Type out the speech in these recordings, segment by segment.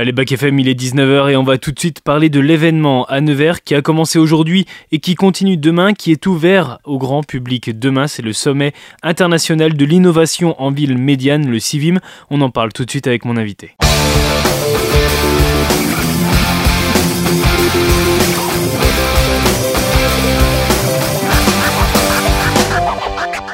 Allez, Bac FM, il est 19h et on va tout de suite parler de l'événement à Nevers qui a commencé aujourd'hui et qui continue demain, qui est ouvert au grand public. Demain, c'est le sommet international de l'innovation en ville médiane, le CIVIM. On en parle tout de suite avec mon invité.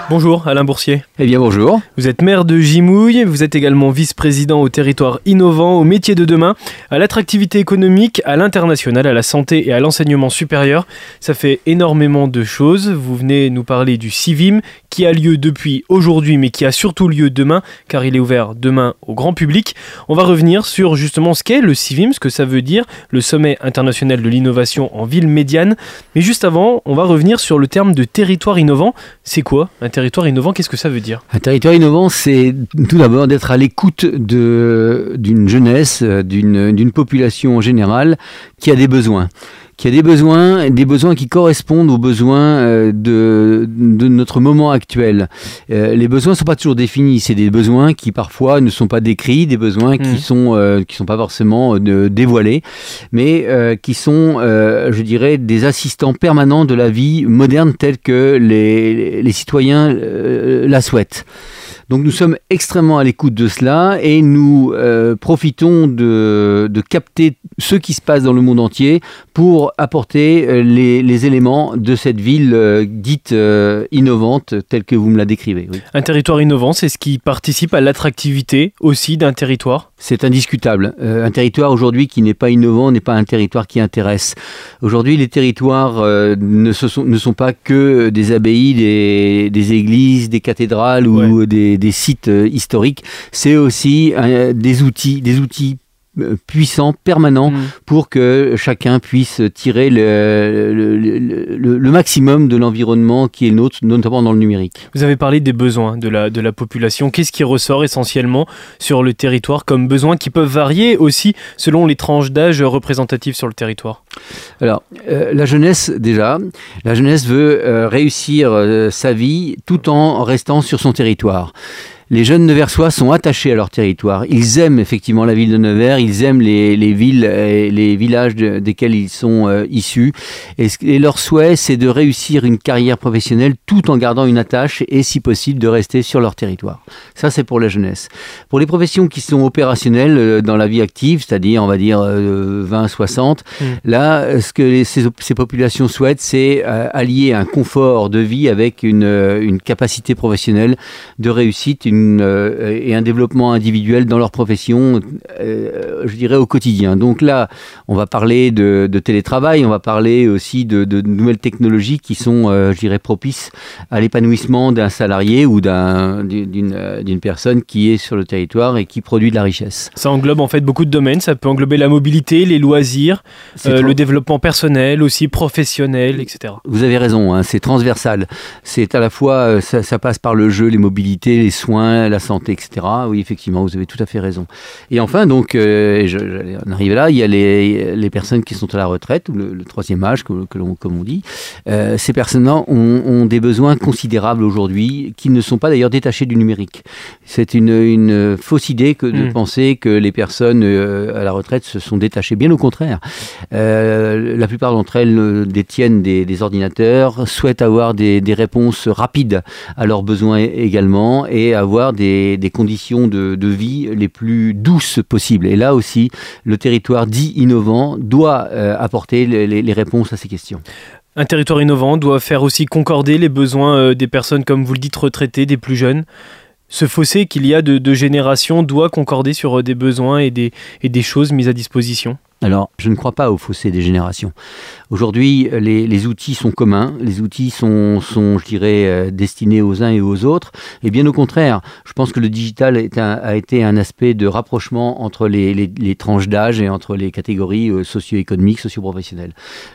Bonjour Alain Boursier. Eh bien bonjour. Vous êtes maire de Gimouille, vous êtes également vice-président au territoire innovant, au métier de demain, à l'attractivité économique, à l'international, à la santé et à l'enseignement supérieur. Ça fait énormément de choses. Vous venez nous parler du CIVIM qui a lieu depuis aujourd'hui mais qui a surtout lieu demain car il est ouvert demain au grand public. On va revenir sur justement ce qu'est le CIVIM, ce que ça veut dire, le sommet international de l'innovation en ville médiane. Mais juste avant, on va revenir sur le terme de territoire innovant. C'est quoi un territoire innovant, qu'est-ce que ça veut dire? Un territoire innovant, c'est tout d'abord d'être à l'écoute d'une jeunesse, d'une population en général qui a des besoins qui a des besoins, des besoins qui correspondent aux besoins euh, de, de notre moment actuel. Euh, les besoins ne sont pas toujours définis, c'est des besoins qui parfois ne sont pas décrits, des besoins qui mmh. sont euh, qui sont pas forcément dévoilés, mais qui sont, je dirais, des assistants permanents de la vie moderne telle que les, les citoyens la souhaitent. Donc nous sommes extrêmement à l'écoute de cela et nous euh, profitons de, de, capter ce qui se passe dans le monde entier pour apporter euh, les, les éléments de cette ville euh, dite innovante telle que vous me la décrivez. Un territoire innovant, c'est ce qui participe à l'attractivité aussi d'un territoire? C'est indiscutable. un territoire aujourd'hui qui n'est pas innovant n'est pas un territoire qui intéresse. Aujourd'hui, les territoires ne, sont, ne sont pas que des abbayes, des, des églises, des cathédrales ou des des, sites euh, historiques, c'est aussi euh, des outils, des outils euh, puissants, permanents, mm. pour que chacun puisse tirer le, le, maximum de l'environnement qui est le nôtre, notamment dans le numérique. Vous avez parlé des besoins de la, de la population. Qu'est-ce qui ressort essentiellement sur le territoire comme besoins qui peuvent varier aussi selon les tranches d'âge représentatives sur le territoire? Alors, la jeunesse, déjà, la jeunesse veut réussir sa vie tout en restant sur son territoire les jeunes Neversois sont attachés à leur territoire. Ils aiment effectivement la ville de Nevers, ils aiment les, villes et les villages desquels ils sont euh, issus. Et, leur souhait, c'est de réussir une carrière professionnelle tout en gardant une attache et, si possible, de rester sur leur territoire. Ça, c'est pour la jeunesse. Pour les professions qui sont opérationnelles euh, dans la vie active, c'est-à-dire, on va dire, 20-60, euh, mmh. là, ce que ces, populations souhaitent, c'est allier un confort de vie avec une, une capacité professionnelle de réussite, une euh, et un développement individuel dans leur profession, euh, je dirais au quotidien. Donc là, on va parler de, télétravail, on va parler aussi de, nouvelles technologies qui sont, euh, je dirais, propices à l'épanouissement d'un salarié ou d'une personne qui est sur le territoire et qui produit de la richesse. Ça englobe en fait beaucoup de domaines, ça peut englober la mobilité, les loisirs, le développement personnel, aussi professionnel, etc. Vous avez raison, hein, c'est transversal. C'est à la fois, ça, ça passe par le jeu, les mobilités, les soins, la santé, etc. Oui, effectivement, vous avez tout à fait raison. Et enfin, donc, euh, je, on arrive là, il y a les, les, personnes qui sont à la retraite, ou le, troisième âge, que, comme on dit. Euh, ces personnes-là ont, des besoins considérables aujourd'hui, qui ne sont pas d'ailleurs détachés du numérique. C'est une, une fausse idée que de hmm. penser que les personnes euh, à la retraite se sont détachées. Bien au contraire. la plupart d'entre elles détiennent des, des ordinateurs, souhaitent avoir des, des réponses rapides à leurs besoins également, et avoir des, conditions de, vie les plus douces possibles. Et là aussi, le territoire dit innovant doit euh, apporter les, réponses à ces questions. Un territoire innovant doit faire aussi concorder les besoins euh, des personnes, comme vous le dites, retraitées, des plus jeunes. Ce fossé qu'il y a de, générations doit concorder sur euh, des besoins et des, et des choses mises à disposition. Alors, je ne crois pas au fossé des générations. Aujourd'hui, les, outils sont communs, les outils sont, je dirais, euh, destinés aux uns et aux autres. Et bien au contraire, je pense que le digital a été un aspect de rapprochement entre les, tranches d'âge et entre les catégories euh, socio-économiques, socio-professionnelles.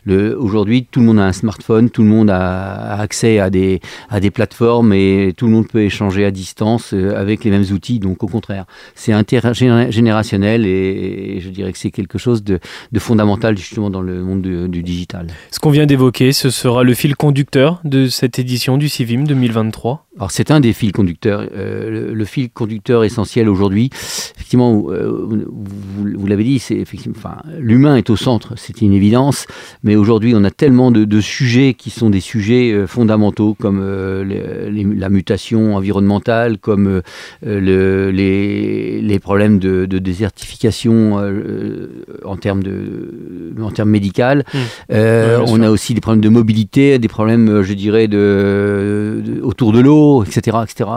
Aujourd'hui, tout le monde a un smartphone, tout le monde a accès à des, à des plateformes et tout le monde peut échanger à distance euh, avec les mêmes outils. Donc, au contraire, c'est intergénérationnel et, et je dirais que c'est quelque chose de de, fondamental justement dans le monde du, digital. Ce qu'on vient d'évoquer, ce sera le fil conducteur de cette édition du CIVIM 2023 alors c'est un des fils conducteurs. Euh, le, fil conducteur essentiel aujourd'hui, effectivement, euh, vous, l'avez dit, c'est effectivement, enfin, l'humain est au centre, c'est une évidence. Mais aujourd'hui, on a tellement de, sujets qui sont des sujets euh, fondamentaux, comme la mutation environnementale, comme le, les, problèmes de, désertification en termes de, en termes médical. Mmh. on a aussi des problèmes de mobilité, des problèmes, je dirais, de autour de l'eau etc., etc.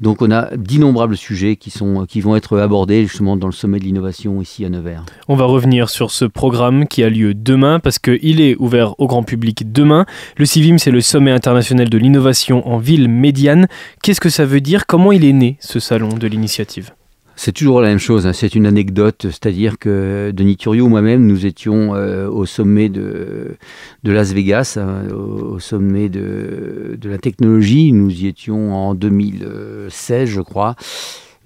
Donc on a d'innombrables sujets qui, sont, qui vont être abordés justement dans le sommet de l'innovation ici à Nevers. On va revenir sur ce programme qui a lieu demain parce qu'il est ouvert au grand public demain. Le CIVIM, c'est le sommet international de l'innovation en ville médiane. Qu'est-ce que ça veut dire? Comment il est né ce salon de l'initiative? C'est toujours la même chose, hein. c'est une anecdote, c'est-à-dire que Denis Thurio, moi-même, nous étions euh, au sommet de, Las Vegas, hein, au, sommet de, la technologie, nous y étions en 2016, je crois.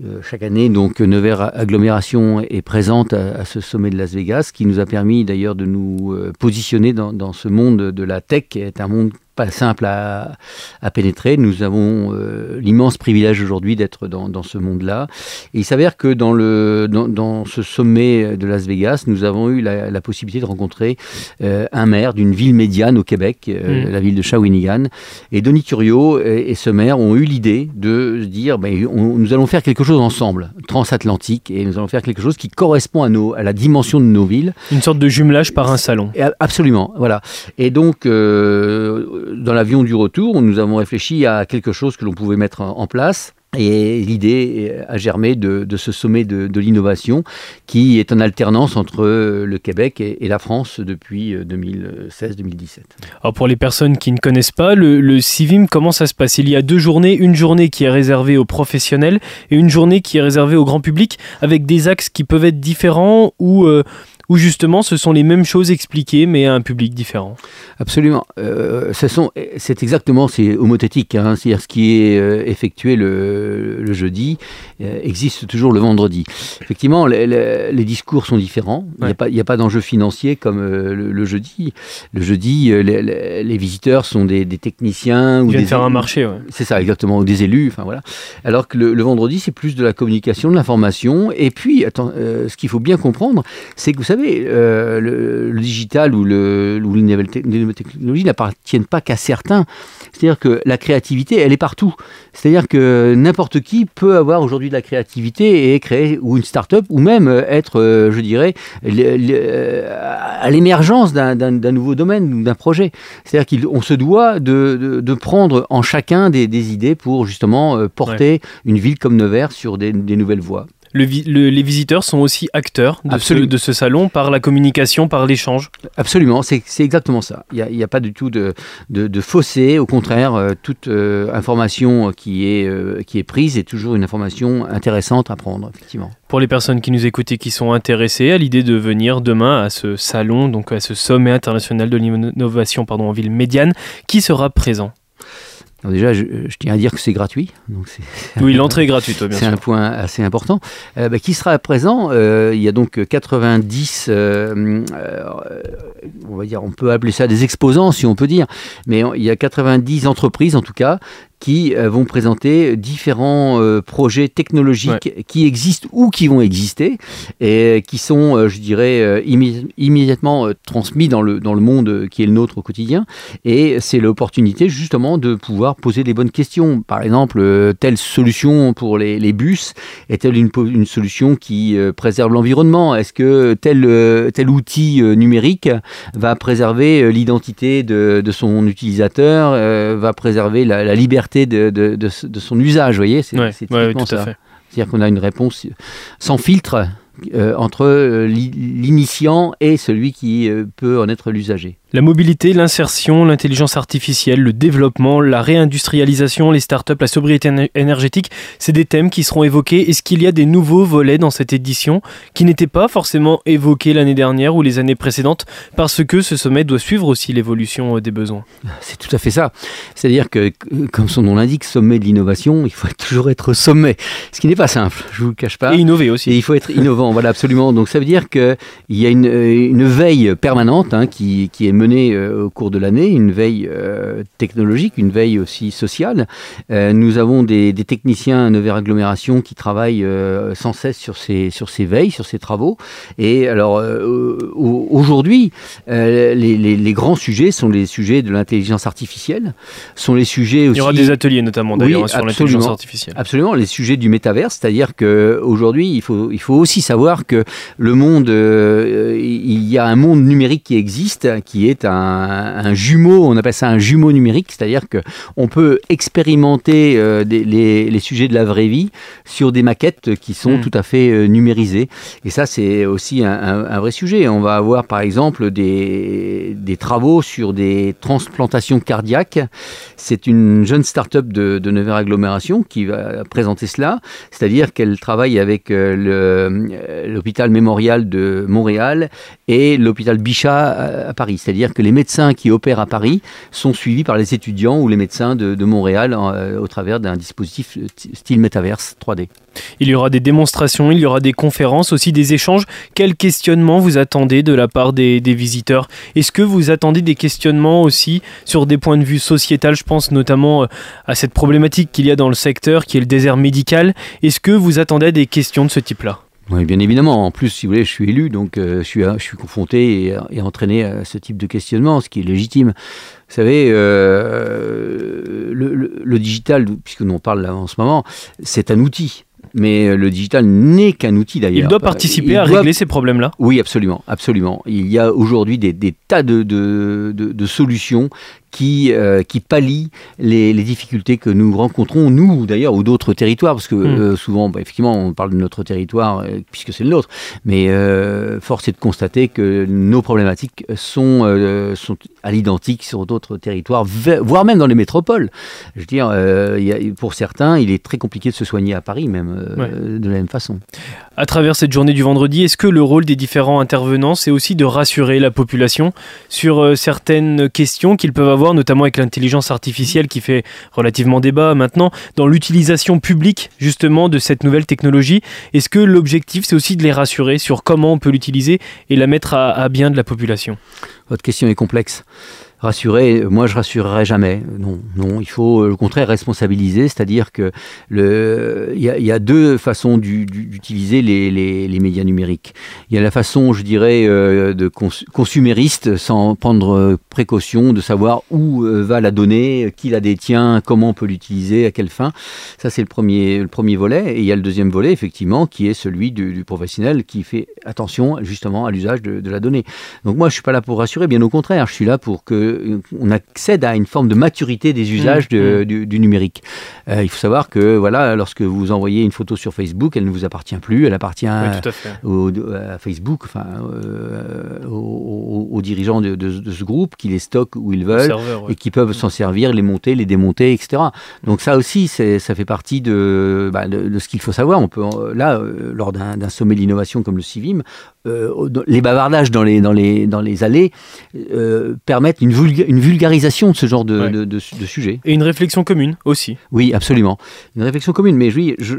Euh, chaque année, donc Nevers Agglomération est présente à, ce sommet de Las Vegas, qui nous a permis d'ailleurs de nous euh, positionner dans, ce monde de la tech, qui est un monde pas simple à, pénétrer. Nous avons euh, l'immense privilège aujourd'hui d'être dans, ce monde-là. Et il s'avère que dans, le, dans, ce sommet de Las Vegas, nous avons eu la, possibilité de rencontrer euh, un maire d'une ville médiane au Québec, euh, mm. la ville de Shawinigan. Et Denis Thurio et, ce maire ont eu l'idée de dire ben, nous allons faire quelque chose ensemble, transatlantique, et nous allons faire quelque chose qui correspond à, nos, à la dimension de nos villes. Une sorte de jumelage par un salon. absolument, voilà. Et donc, dans l'avion du retour, nous avons réfléchi à quelque chose que l'on pouvait mettre en place. Et l'idée a germé de, ce sommet de, l'innovation qui est en alternance entre le Québec et, la France depuis 2016-2017. Alors pour les personnes qui ne connaissent pas, le, CIVIM, comment ça se passe? Il y a deux journées, une journée qui est réservée aux professionnels et une journée qui est réservée au grand public avec des axes qui peuvent être différents ou... Euh, ou justement ce sont les mêmes choses expliquées mais à un public différent Absolument. Euh, c'est exactement, c'est homothétique, hein, c'est-à-dire ce qui est euh, effectué le, le jeudi euh, existe toujours le vendredi. Effectivement, les, discours sont différents. Il n'y a pas, d'enjeu financier comme le, jeudi. Le jeudi, les, visiteurs sont des, techniciens. Ils ou viennent faire un marché. C'est ça, exactement, ou des élus. Enfin voilà. Alors que le, vendredi, c'est plus de la communication, de l'information. Et puis, attends, ce qu'il faut bien comprendre, c'est que vous savez savez, euh, le, digital ou, le, les nouvelles technologies n'appartiennent pas qu'à certains. C'est-à-dire que la créativité, elle est partout. C'est-à-dire que n'importe qui peut avoir aujourd'hui de la créativité et créer ou une start-up ou même être, euh, je dirais, à l'émergence d'un nouveau domaine ou d'un projet. C'est-à-dire qu'on se doit de, prendre en chacun des, idées pour justement euh, porter une ville comme Nevers sur des nouvelles voies les visiteurs sont aussi acteurs de ce, salon par la communication, par l'échange. Absolument, c'est exactement ça. Il n'y a, pas du tout de, fossé. Au contraire, euh, toute euh, information qui est, euh, qui est prise est toujours une information intéressante à prendre, effectivement. Pour les personnes qui nous écoutent et qui sont intéressées à l'idée de venir demain à ce salon, donc à ce sommet international de l'innovation en ville médiane, qui sera présent? Déjà, je, tiens à dire que c'est gratuit. Donc oui, l'entrée est gratuite, bien C'est un point assez important. Euh, bah, qui sera présent euh, Il y a donc 90, euh, on va dire, on peut appeler ça des exposants, si on peut dire, mais il y a 90 entreprises, en tout cas, qui euh, vont présenter différents euh, projets technologiques qui existent ou qui vont exister et qui sont, euh, je dirais, immédiatement transmis dans le, dans le monde qui est le nôtre au quotidien. Et c'est l'opportunité justement de pouvoir poser des bonnes questions. Par exemple, telle solution pour les, les bus est-elle une, une, solution qui préserve l'environnement? Est-ce que tel, tel outil numérique va préserver l'identité de, de, son utilisateur, va préserver la, la liberté de, de, de, son usage, vous voyez C'est ça. C'est-à-dire qu'on a une réponse sans filtre euh, entre euh, l'initiant et celui qui euh, peut en être l'usager. La mobilité, l'insertion, l'intelligence artificielle, le développement, la réindustrialisation, les startups, la sobriété énergétique, c'est des thèmes qui seront évoqués. Est-ce qu'il y a des nouveaux volets dans cette édition qui n'étaient pas forcément évoqués l'année dernière ou les années précédentes parce que ce sommet doit suivre aussi l'évolution euh, des besoins? C'est tout à fait ça. C'est-à-dire que, comme son nom l'indique, sommet de l'innovation, il faut toujours être sommet, ce qui n'est pas simple, je ne vous le cache pas. Et innover aussi. Et il faut être innovant, voilà, absolument. Donc ça veut dire qu'il y a une, une veille permanente hein, qui, qui est menée euh, au cours de l'année, une veille euh, technologique, une veille aussi sociale. Euh, nous avons des, techniciens Nevers Agglomération qui travaillent sans cesse sur ces, sur ces veilles, sur ces travaux. Et alors, aujourd'hui, les, les, grands sujets sont les sujets de l'intelligence artificielle, sont les sujets aussi... Il y aura des ateliers notamment d'ailleurs sur l'intelligence artificielle. Absolument, les sujets du métavers, c'est-à-dire qu'aujourd'hui, il faut, il faut aussi savoir que le monde, il y a un monde numérique qui existe, qui est un un, jumeau, on appelle ça un jumeau numérique, c'est-à-dire qu'on peut expérimenter euh, les, sujets de la vraie vie sur des maquettes qui sont hmm. tout à fait euh, numérisées. Et ça, c'est aussi un, vrai sujet. On va avoir par exemple des, des travaux sur des transplantations cardiaques. C'est une jeune start-up de, de Nevers Agglomération qui va présenter cela, c'est-à-dire qu'elle travaille avec euh, l'hôpital mémorial de Montréal et l'hôpital Bichat à Paris. C'est-à-dire que les médecins qui opèrent à Paris sont suivis par les étudiants ou les médecins de, Montréal euh, au travers d'un dispositif style Metaverse 3D. Il y aura des démonstrations, il y aura des conférences, aussi des échanges. Quels questionnements vous attendez de la part des, visiteurs? Est-ce que vous attendez des questionnements aussi sur des points de vue sociétal? Je pense notamment euh, à cette problématique qu'il y a dans le secteur qui est le désert médical. Est-ce que vous attendez des questions de ce type-là? Oui, bien évidemment. En plus, si vous voulez, je suis élu, donc euh, je, suis, je suis confronté et, entraîné à ce type de questionnement, ce qui est légitime. Vous savez, euh, le, digital, puisque nous en parle là en ce moment, c'est un outil. Mais le digital n'est qu'un outil d'ailleurs. Il doit participer à régler ces problèmes-là? Oui, absolument, absolument. Il y a aujourd'hui des, tas de, de, de, solutions qui, euh, qui pallie les, difficultés que nous rencontrons, nous d'ailleurs, ou d'autres territoires, parce que hmm. euh, souvent, bah, effectivement, on parle de notre territoire euh, puisque c'est le nôtre, mais force est de constater que nos problématiques sont, sont à l'identique sur d'autres territoires, voire même dans les métropoles. Je veux dire, pour certains, il est très compliqué de se soigner à Paris, même de la même façon. À travers cette journée du vendredi, est-ce que le rôle des différents intervenants, c'est aussi de rassurer la population sur certaines questions qu'ils peuvent avoir notamment avec l'intelligence artificielle qui fait relativement débat maintenant, dans l'utilisation publique justement de cette nouvelle technologie. Est-ce que l'objectif, c'est aussi de les rassurer sur comment on peut l'utiliser et la mettre à bien de la population? Votre question est complexe rassurer, moi je rassurerai jamais. Non, non, il faut au contraire responsabiliser, c'est-à-dire que il y, a deux façons d'utiliser les, les, médias numériques. Il y a la façon, je dirais, euh, de consumériste, sans prendre précaution, de savoir où euh, va la donnée, qui la détient, comment on peut l'utiliser, à quelle fin. Ça c'est le premier, le premier volet. Et il y a le deuxième volet, effectivement, qui est celui du, professionnel qui fait attention justement à l'usage de, de la donnée. Donc moi je suis pas là pour rassurer, bien au contraire, je suis là pour que on accède à une forme de maturité des usages mmh, mmh. du, numérique. Euh, il faut savoir que voilà, lorsque vous envoyez une photo sur Facebook, elle ne vous appartient plus, elle appartient à, Facebook, enfin, euh, aux, dirigeants de, ce groupe qui les stockent où ils veulent et qui peuvent s'en servir, les monter, les démonter, etc. Donc ça aussi, ça fait partie de, bah, de, ce qu'il faut savoir. On peut là, euh, lors d'un sommet d'innovation comme le CIVIM, euh, les bavardages dans les, dans les, dans les allées permettent une, une, vulgarisation de ce genre de, de, sujet. Et une réflexion commune aussi. Oui, absolument. Une réflexion commune. Mais oui, je,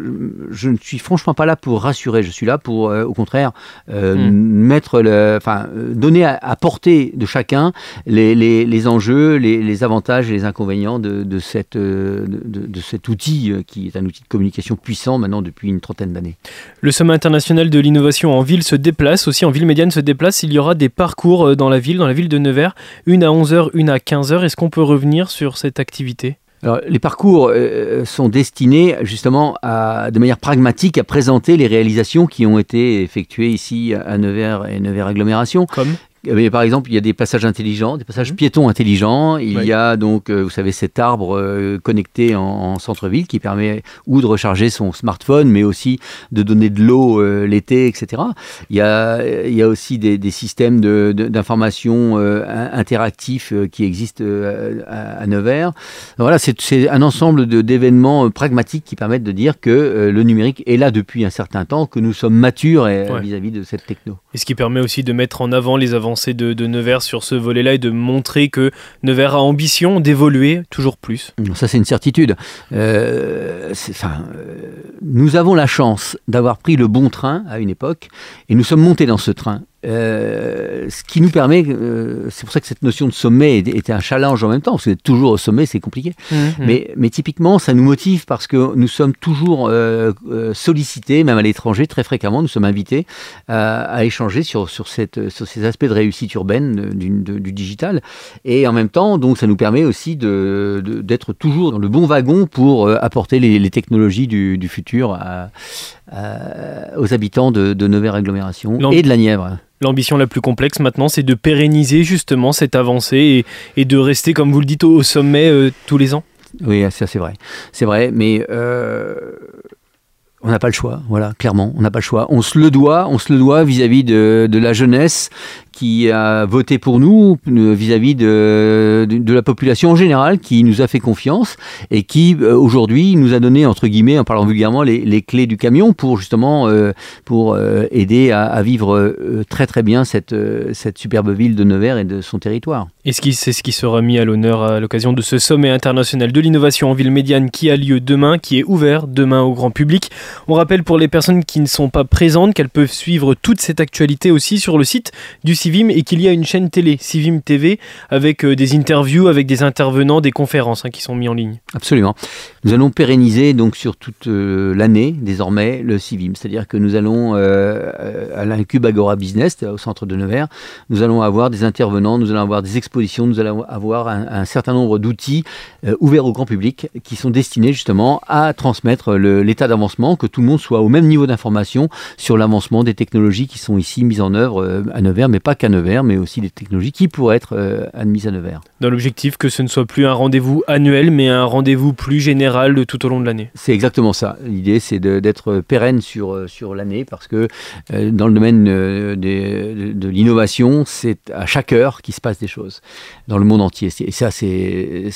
je ne suis franchement pas là pour rassurer. Je suis là pour, euh, au contraire, hmm. mettre le, enfin, donner à, portée de chacun les, les, les enjeux, les, les, avantages et les inconvénients de, de cette, de, cet outil qui est un outil de communication puissant maintenant depuis une trentaine d'années. Le Sommet international de l'innovation en ville se déplace aussi en ville médiane se déplace. Il y aura des parcours euh, dans la ville, dans la ville de Nevers, une à 11h, une à 15h. Est-ce qu'on peut revenir sur cette activité? Alors, les parcours euh, sont destinés justement à, de manière pragmatique à présenter les réalisations qui ont été effectuées ici à Nevers et Nevers Agglomération. Comme? Mais par exemple, il y a des passages intelligents, des passages piétons intelligents. Il y a donc, vous savez, cet arbre connecté en, centre-ville qui permet ou de recharger son smartphone, mais aussi de donner de l'eau l'été, etc. Il y a, il y a aussi des, des systèmes d'information interactifs qui existent à, à Nevers. Voilà, c'est un ensemble d'événements pragmatiques qui permettent de dire que le numérique est là depuis un certain temps, que nous sommes matures vis-à-vis de cette techno. Et ce qui permet aussi de mettre en avant les de, Nevers sur ce volet-là et de montrer que Nevers a ambition d'évoluer toujours plus. Ça, c'est une certitude. Euh, euh, nous avons la chance d'avoir pris le bon train à une époque et nous sommes montés dans ce train. Euh, ce qui nous permet, euh, c'est pour ça que cette notion de sommet était un challenge en même temps, parce que toujours au sommet, c'est compliqué. Mmh, mmh. Mais, mais, typiquement, ça nous motive parce que nous sommes toujours euh, sollicités, même à l'étranger, très fréquemment, nous sommes invités à, échanger sur, sur, cette, sur, ces aspects de réussite urbaine du, du, digital. Et en même temps, donc, ça nous permet aussi d'être de, toujours dans le bon wagon pour apporter les, les technologies du, du futur à, aux habitants de, de Nevers Agglomération et de la Nièvre. L'ambition la plus complexe maintenant, c'est de pérenniser justement cette avancée et, de rester, comme vous le dites, au, sommet euh, tous les ans? Oui, ça c'est vrai. C'est vrai, mais euh, on n'a pas le choix, voilà, clairement, on n'a pas le choix. On se le doit, on se le doit vis-à-vis de, la jeunesse qui a voté pour nous euh, vis-à-vis de, la population en général, qui nous a fait confiance et qui euh, aujourd'hui nous a donné, entre guillemets, en parlant vulgairement, les, clés du camion pour justement euh, pour aider à, à vivre très très bien cette, cette superbe ville de Nevers et de son territoire. Et c'est ce qui sera mis à l'honneur à l'occasion de ce sommet international de l'innovation en ville médiane qui a lieu demain, qui est ouvert demain au grand public. On rappelle pour les personnes qui ne sont pas présentes qu'elles peuvent suivre toute cette actualité aussi sur le site du site et qu'il y a une chaîne télé, Civim TV, avec euh, des interviews, avec des intervenants, des conférences hein, qui sont mis en ligne. Absolument. Nous allons pérenniser donc sur toute euh, l'année désormais le Civim, c'est-à-dire que nous allons euh, à l'Incube Agora Business au centre de Nevers, nous allons avoir des intervenants, nous allons avoir des expositions, nous allons avoir un, certain nombre d'outils ouverts au grand public qui sont destinés justement à transmettre l'état d'avancement, que tout le monde soit au même niveau d'information sur l'avancement des technologies qui sont ici mises en œuvre à Nevers, mais pas qu'à Nevers, mais aussi des technologies qui pourraient être euh, admises à Nevers. Dans l'objectif que ce ne soit plus un rendez-vous annuel, mais un rendez-vous plus général de tout au long de l'année. C'est exactement ça. L'idée, c'est d'être pérenne sur, euh, sur l'année, parce que euh, dans le domaine de, de l'innovation, c'est à chaque heure qu'il se passe des choses, dans le monde entier. Et ça, c'est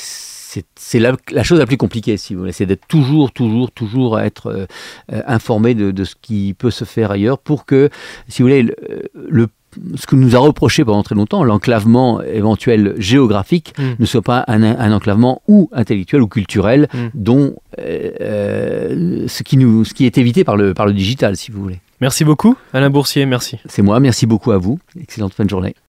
c'est la, la, chose la plus compliquée, si vous voulez. C'est d'être toujours, toujours, toujours être informé de, de, ce qui peut se faire ailleurs pour que, si vous voulez, le, le ce que nous a reproché pendant très longtemps, l'enclavement éventuel géographique, mm. ne soit pas un, enclavement ou intellectuel ou culturel, mm. dont euh, euh, ce, qui nous, ce qui est évité par le, par le digital, si vous voulez. Merci beaucoup, Alain Boursier, merci. C'est moi, merci beaucoup à vous. Excellente fin de journée.